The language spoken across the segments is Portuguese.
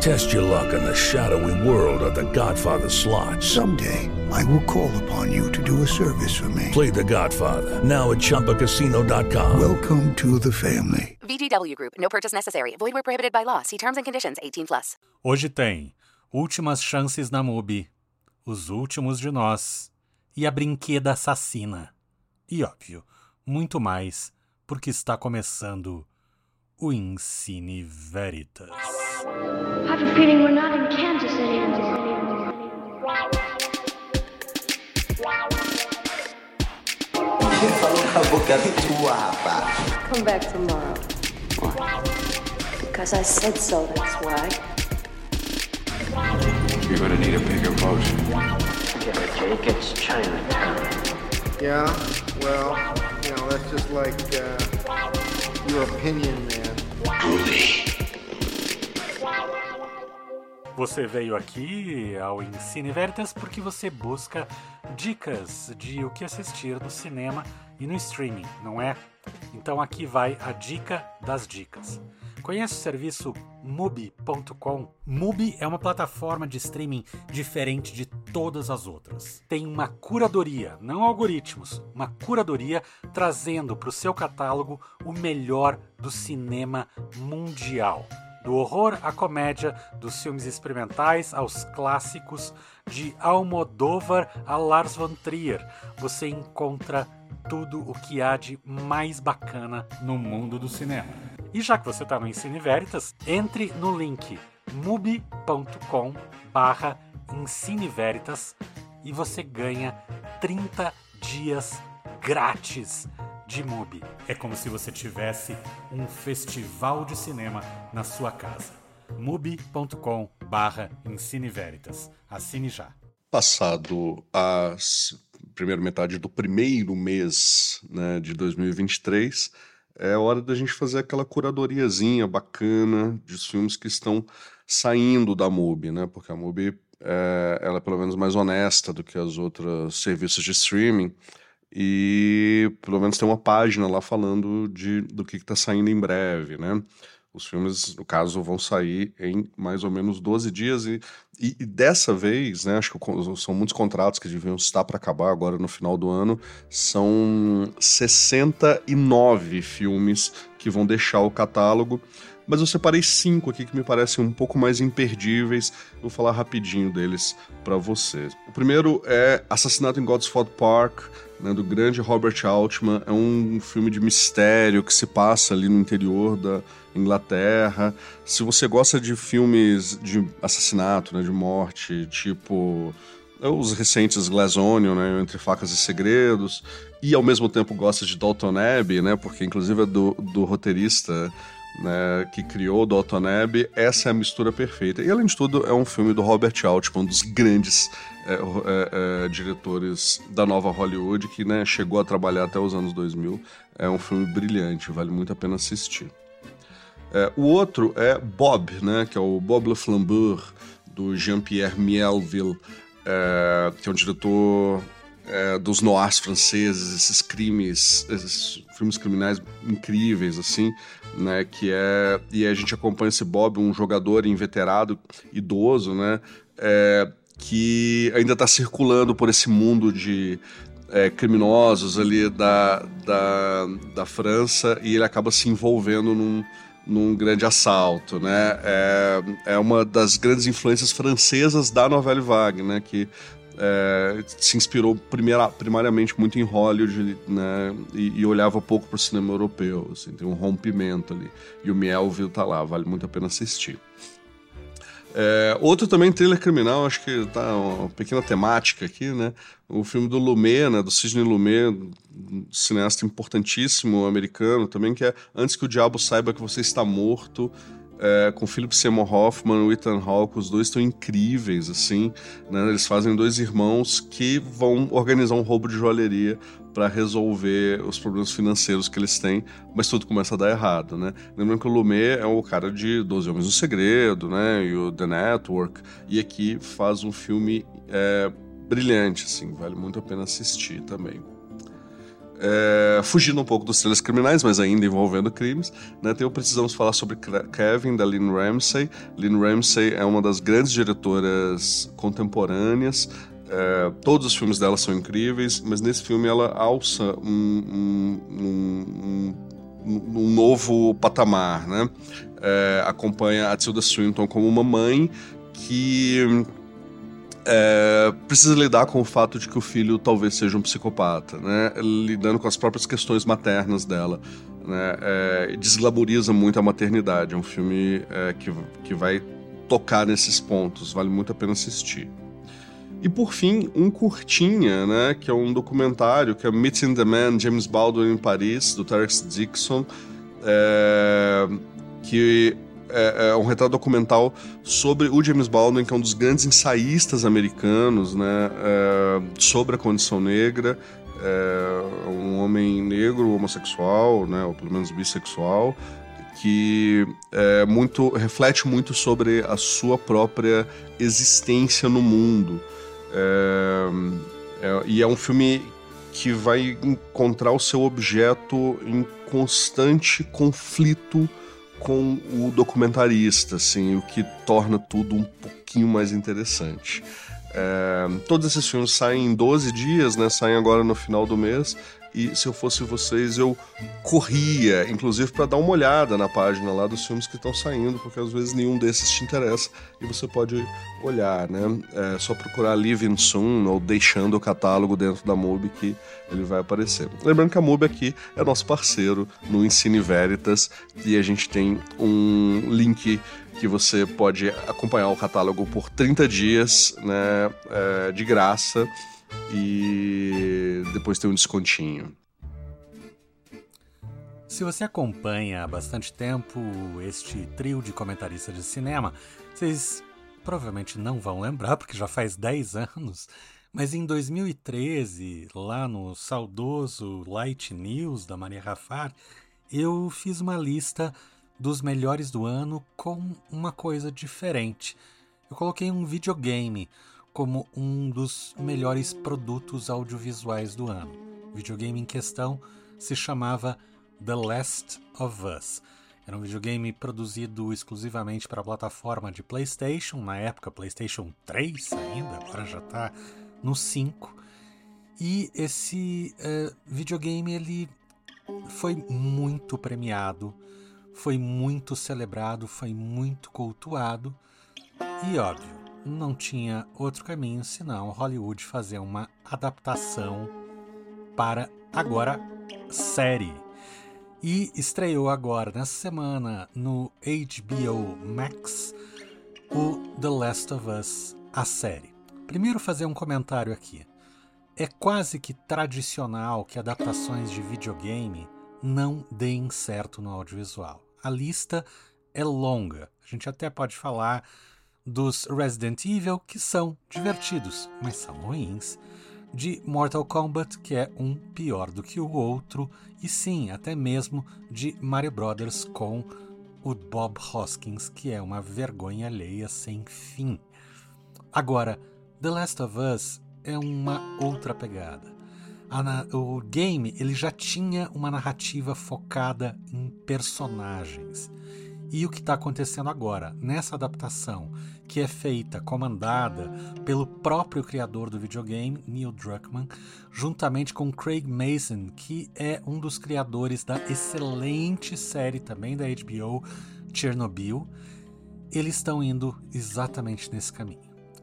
Test your luck in the shadowy world of The Godfather slot. Someday, I will call upon you to do a service for me. Play The Godfather now at ChumbaCasino.com. Welcome to the family. VGW Group. No purchase necessary. Void where prohibited by law. See terms and conditions. 18 plus. Hoje tem Últimas Chances na MUBI, Os Últimos de Nós e A Brinqueda Assassina. E, óbvio, muito mais, porque está começando o Ensine Veritas. I have a feeling we're not in Kansas anymore. Quem falou com a boca tua. Come back tomorrow. Because I said so, that's why. You're gonna need a bigger boat. Get it, Jake. It's Chinatown. Yeah, well, you know, that's just like uh, your opinion, man. Você veio aqui ao Ensine Veritas porque você busca dicas de o que assistir no cinema e no streaming, não é? Então aqui vai a dica das dicas. Conhece o serviço Mubi.com? Mubi é uma plataforma de streaming diferente de todas as outras. Tem uma curadoria, não algoritmos, uma curadoria trazendo para o seu catálogo o melhor do cinema mundial. Do horror à comédia, dos filmes experimentais aos clássicos, de Almodóvar a Lars von Trier, você encontra tudo o que há de mais bacana no mundo do cinema. E já que você está no Ensine Veritas, entre no link mubi.com Veritas e você ganha 30 dias grátis de MUBI. É como se você tivesse um festival de cinema na sua casa. mubi.com barra Veritas. Assine já. Passado a primeira metade do primeiro mês né, de 2023, é hora da gente fazer aquela curadoriazinha bacana de filmes que estão saindo da MUBI, né? Porque a MUBI é, ela é pelo menos mais honesta do que as outras serviços de streaming e pelo menos tem uma página lá falando de, do que está saindo em breve, né? Os filmes, no caso, vão sair em mais ou menos 12 dias e, e, e dessa vez, né, acho que são muitos contratos que deviam estar para acabar agora no final do ano, são 69 filmes que vão deixar o catálogo, mas eu separei cinco aqui que me parecem um pouco mais imperdíveis. Vou falar rapidinho deles para vocês. O primeiro é Assassinato em Godsford Park, né, do grande Robert Altman. É um filme de mistério que se passa ali no interior da Inglaterra. Se você gosta de filmes de assassinato, né, de morte, tipo é, os recentes Glass né, Entre Facas e Segredos, e ao mesmo tempo gosta de Dalton Abbey, né, porque inclusive é do, do roteirista né, que criou Dalton Abbey, essa é a mistura perfeita. E além de tudo, é um filme do Robert Altman, um dos grandes é, é, é, diretores da nova Hollywood, que né, chegou a trabalhar até os anos 2000. É um filme brilhante, vale muito a pena assistir. É, o outro é Bob, né, que é o Bob Le Flambeur, do Jean-Pierre Mielville, é, que é um diretor é, dos noirs franceses, esses crimes, esses filmes criminais incríveis, assim, né? Que é. E a gente acompanha esse Bob, um jogador inveterado, idoso, né? É, que ainda está circulando por esse mundo de é, criminosos ali da, da, da França e ele acaba se envolvendo num, num grande assalto, né? É, é uma das grandes influências francesas da novela Vague, né? Que é, se inspirou primeira, primariamente muito em Hollywood né, e, e olhava pouco para o cinema europeu. Assim, tem um rompimento ali. E o Melville tá lá, vale muito a pena assistir. É, outro também, thriller criminal, acho que tá uma pequena temática aqui, né? O filme do Lumet, né? Do Sidney Lumet, um cineasta importantíssimo americano também, que é Antes que o Diabo Saiba que Você Está Morto. É, com Philip Seymour Hoffman, o Ethan Hawke, os dois estão incríveis, assim, né? Eles fazem dois irmãos que vão organizar um roubo de joalheria para resolver os problemas financeiros que eles têm, mas tudo começa a dar errado, né? Lembrando que o Lumet é o cara de Doze Homens no Segredo, né? E o The Network, e aqui faz um filme é, brilhante, assim, vale muito a pena assistir também. É, fugindo um pouco dos trailers criminais, mas ainda envolvendo crimes, né, Precisamos Falar sobre Kevin, da Lynn Ramsey. Lynn Ramsey é uma das grandes diretoras contemporâneas. É, todos os filmes dela são incríveis, mas nesse filme ela alça um, um, um, um novo patamar. Né? É, acompanha a Tilda Swinton como uma mãe que é, precisa lidar com o fato de que o filho talvez seja um psicopata, né? Lidando com as próprias questões maternas dela. Né? É, desglamoriza muito a maternidade. É um filme é, que, que vai tocar nesses pontos. Vale muito a pena assistir. E por fim, um curtinha, né, que é um documentário que é Meeting the Man, James Baldwin em Paris, do Terence Dixon, é, que é, é, um retrato documental sobre o James Baldwin, que é um dos grandes ensaístas americanos, né, é, sobre a condição negra, é um homem negro, homossexual, né, ou pelo menos bissexual, que é muito reflete muito sobre a sua própria existência no mundo. É, é, e é um filme que vai encontrar o seu objeto em constante conflito com o documentarista, assim, o que torna tudo um pouquinho mais interessante. É, todos esses filmes saem em 12 dias, né? Saem agora no final do mês e se eu fosse vocês, eu corria, inclusive para dar uma olhada na página lá dos filmes que estão saindo, porque às vezes nenhum desses te interessa e você pode olhar, né? É só procurar Living Soon ou Deixando o Catálogo dentro da MUBI que ele vai aparecer. Lembrando que a MUBI aqui é nosso parceiro no Ensine Veritas e a gente tem um link que você pode acompanhar o catálogo por 30 dias, né, é, de graça e depois tem um descontinho. Se você acompanha há bastante tempo este trio de comentaristas de cinema, vocês provavelmente não vão lembrar, porque já faz 10 anos, mas em 2013, lá no saudoso Light News da Maria Rafar, eu fiz uma lista dos melhores do ano com uma coisa diferente. Eu coloquei um videogame como um dos melhores produtos audiovisuais do ano. O videogame em questão se chamava The Last of Us. Era um videogame produzido exclusivamente para a plataforma de PlayStation, na época PlayStation 3 ainda, agora já está no 5. E esse uh, videogame ele foi muito premiado, foi muito celebrado, foi muito cultuado e óbvio, não tinha outro caminho senão Hollywood fazer uma adaptação para agora série. E estreou agora, nessa semana, no HBO Max, o The Last of Us, a série. Primeiro, fazer um comentário aqui. É quase que tradicional que adaptações de videogame não deem certo no audiovisual. A lista é longa. A gente até pode falar dos Resident Evil, que são divertidos, mas são ruins, de Mortal Kombat, que é um pior do que o outro, e sim, até mesmo de Mario Brothers com o Bob Hoskins, que é uma vergonha alheia sem fim. Agora, The Last of Us é uma outra pegada. o game ele já tinha uma narrativa focada em personagens. E o que está acontecendo agora, nessa adaptação, que é feita, comandada pelo próprio criador do videogame, Neil Druckmann, juntamente com Craig Mason, que é um dos criadores da excelente série também da HBO, Chernobyl, eles estão indo exatamente nesse caminho.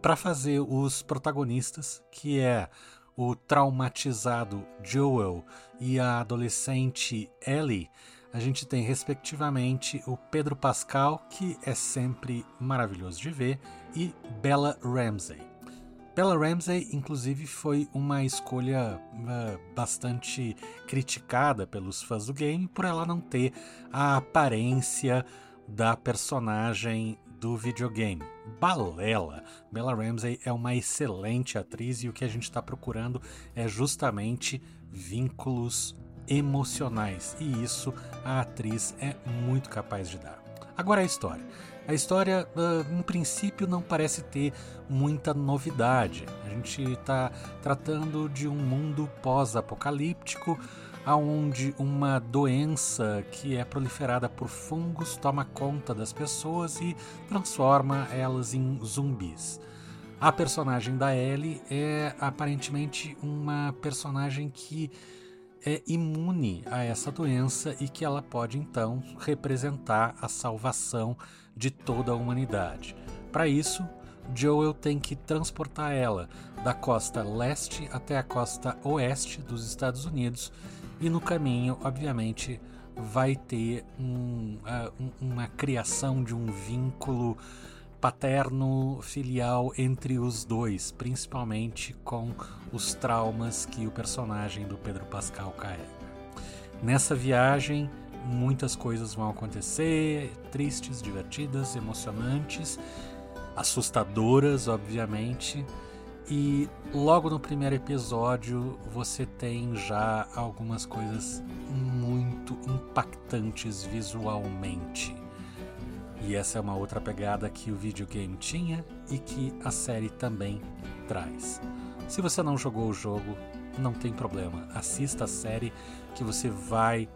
Para fazer os protagonistas, que é o traumatizado Joel e a adolescente Ellie, a gente tem, respectivamente, o Pedro Pascal, que é sempre maravilhoso de ver, e Bella Ramsey. Bella Ramsey, inclusive, foi uma escolha uh, bastante criticada pelos fãs do game por ela não ter a aparência da personagem do videogame. Balela. Bella Ramsey é uma excelente atriz e o que a gente está procurando é justamente vínculos emocionais e isso a atriz é muito capaz de dar. Agora a história. A história, uh, em princípio, não parece ter muita novidade. A gente está tratando de um mundo pós-apocalíptico, onde uma doença que é proliferada por fungos toma conta das pessoas e transforma elas em zumbis. A personagem da Ellie é aparentemente uma personagem que é imune a essa doença e que ela pode então representar a salvação de toda a humanidade. Para isso, Joel tem que transportar ela da costa leste até a costa oeste dos Estados Unidos e no caminho, obviamente, vai ter um, uh, uma criação de um vínculo paterno-filial entre os dois, principalmente com os traumas que o personagem do Pedro Pascal carrega. Nessa viagem, muitas coisas vão acontecer, tristes, divertidas, emocionantes, assustadoras, obviamente. E logo no primeiro episódio você tem já algumas coisas muito impactantes visualmente. E essa é uma outra pegada que o videogame tinha e que a série também traz. Se você não jogou o jogo, não tem problema. Assista a série que você vai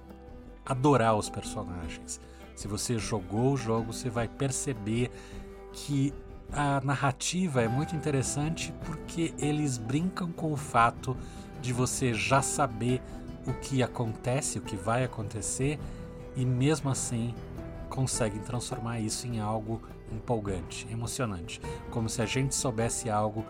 adorar os personagens. Se você jogou o jogo, você vai perceber que a narrativa é muito interessante porque eles brincam com o fato de você já saber o que acontece, o que vai acontecer, e mesmo assim conseguem transformar isso em algo empolgante, emocionante, como se a gente soubesse algo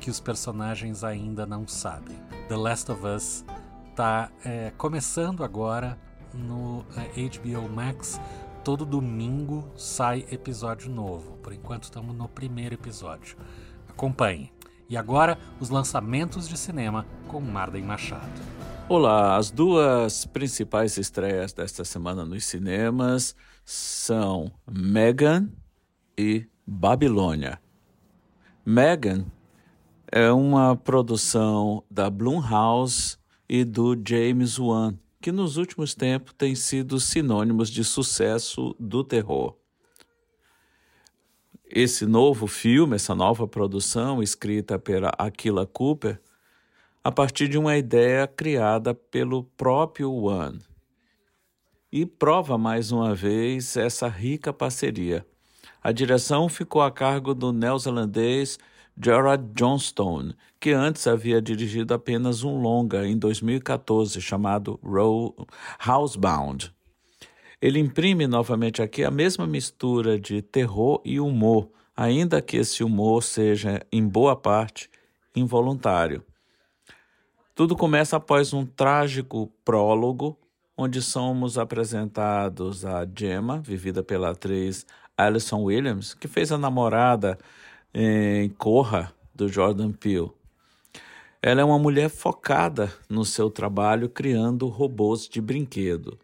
que os personagens ainda não sabem. The Last of Us está é, começando agora no é, HBO Max. Todo domingo sai episódio novo. Por enquanto estamos no primeiro episódio. Acompanhe. E agora os lançamentos de cinema com Marden Machado. Olá, as duas principais estreias desta semana nos cinemas são Megan e Babilônia. Megan é uma produção da Blumhouse e do James Wan, que nos últimos tempos tem sido sinônimos de sucesso do terror. Esse novo filme, essa nova produção, escrita pela Aquila Cooper, a partir de uma ideia criada pelo próprio Wan e prova mais uma vez essa rica parceria. A direção ficou a cargo do neozelandês Gerard Johnstone, que antes havia dirigido apenas um longa em 2014 chamado Housebound. Ele imprime novamente aqui a mesma mistura de terror e humor, ainda que esse humor seja, em boa parte, involuntário. Tudo começa após um trágico prólogo onde somos apresentados a Gemma, vivida pela atriz Alison Williams, que fez a namorada em Corra, do Jordan Peele. Ela é uma mulher focada no seu trabalho criando robôs de brinquedo.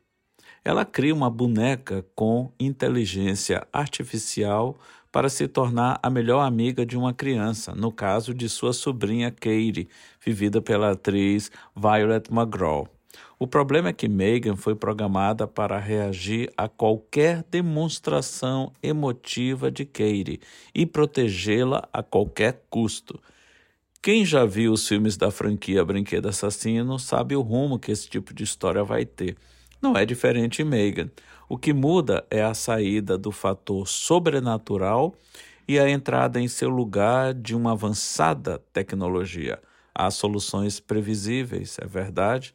Ela cria uma boneca com inteligência artificial para se tornar a melhor amiga de uma criança, no caso de sua sobrinha Katie, vivida pela atriz Violet McGraw. O problema é que Megan foi programada para reagir a qualquer demonstração emotiva de Katie e protegê-la a qualquer custo. Quem já viu os filmes da franquia Brinquedo Assassino sabe o rumo que esse tipo de história vai ter. Não é diferente em Megan. O que muda é a saída do fator sobrenatural e a entrada em seu lugar de uma avançada tecnologia. Há soluções previsíveis, é verdade,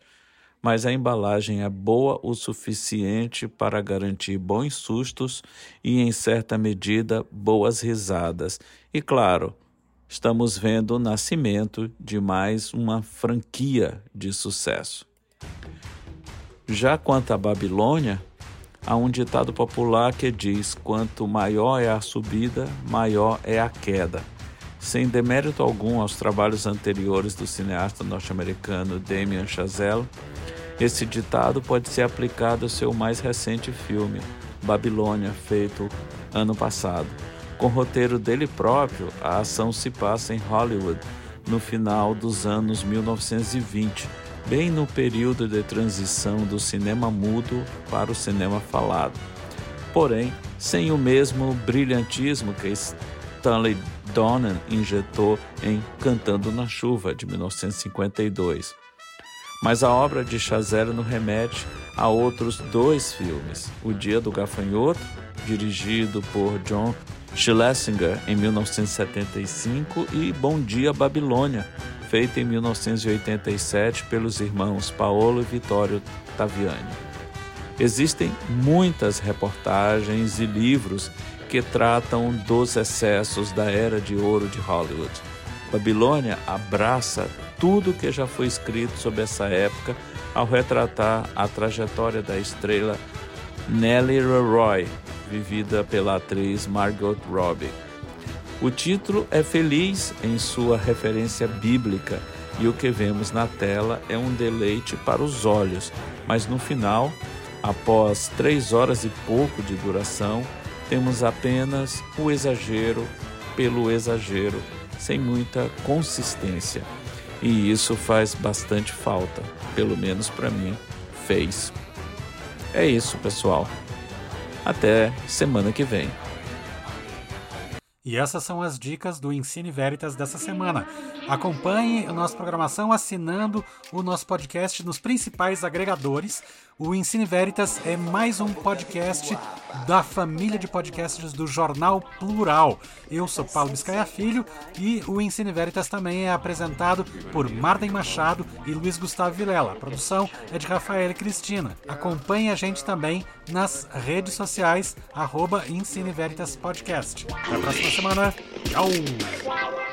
mas a embalagem é boa o suficiente para garantir bons sustos e, em certa medida, boas risadas. E, claro, estamos vendo o nascimento de mais uma franquia de sucesso. Já quanto à Babilônia, há um ditado popular que diz: quanto maior é a subida, maior é a queda. Sem demérito algum aos trabalhos anteriores do cineasta norte-americano Damien Chazelle, esse ditado pode ser aplicado ao seu mais recente filme, Babilônia, feito ano passado. Com roteiro dele próprio, a ação se passa em Hollywood no final dos anos 1920, bem no período de transição do cinema mudo para o cinema falado. Porém, sem o mesmo brilhantismo que Stanley Donen injetou em Cantando na Chuva, de 1952. Mas a obra de Chazelle nos remete a outros dois filmes: O Dia do Gafanhoto, dirigido por John Schlesinger em 1975, e Bom Dia Babilônia, feito em 1987 pelos irmãos Paolo e Vittorio Taviani. Existem muitas reportagens e livros que tratam dos excessos da era de ouro de Hollywood. Babilônia abraça tudo que já foi escrito sobre essa época ao retratar a trajetória da estrela Nellie Leroy, vivida pela atriz Margot Robbie. O título é feliz em sua referência bíblica e o que vemos na tela é um deleite para os olhos, mas no final, após três horas e pouco de duração, temos apenas o exagero pelo exagero, sem muita consistência. E isso faz bastante falta, pelo menos para mim, fez. É isso, pessoal. Até semana que vem. E essas são as dicas do Ensine Veritas dessa semana. Acompanhe a nossa programação assinando o nosso podcast nos principais agregadores. O Ensine Veritas é mais um podcast da família de podcasts do Jornal Plural. Eu sou Paulo Biscaia Filho e o Ensine Veritas também é apresentado por Marden Machado e Luiz Gustavo Vilela. A produção é de Rafael Cristina. Acompanhe a gente também nas redes sociais, arroba Ensine Veritas Podcast. Até a próxima semana. Tchau!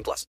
18 plus.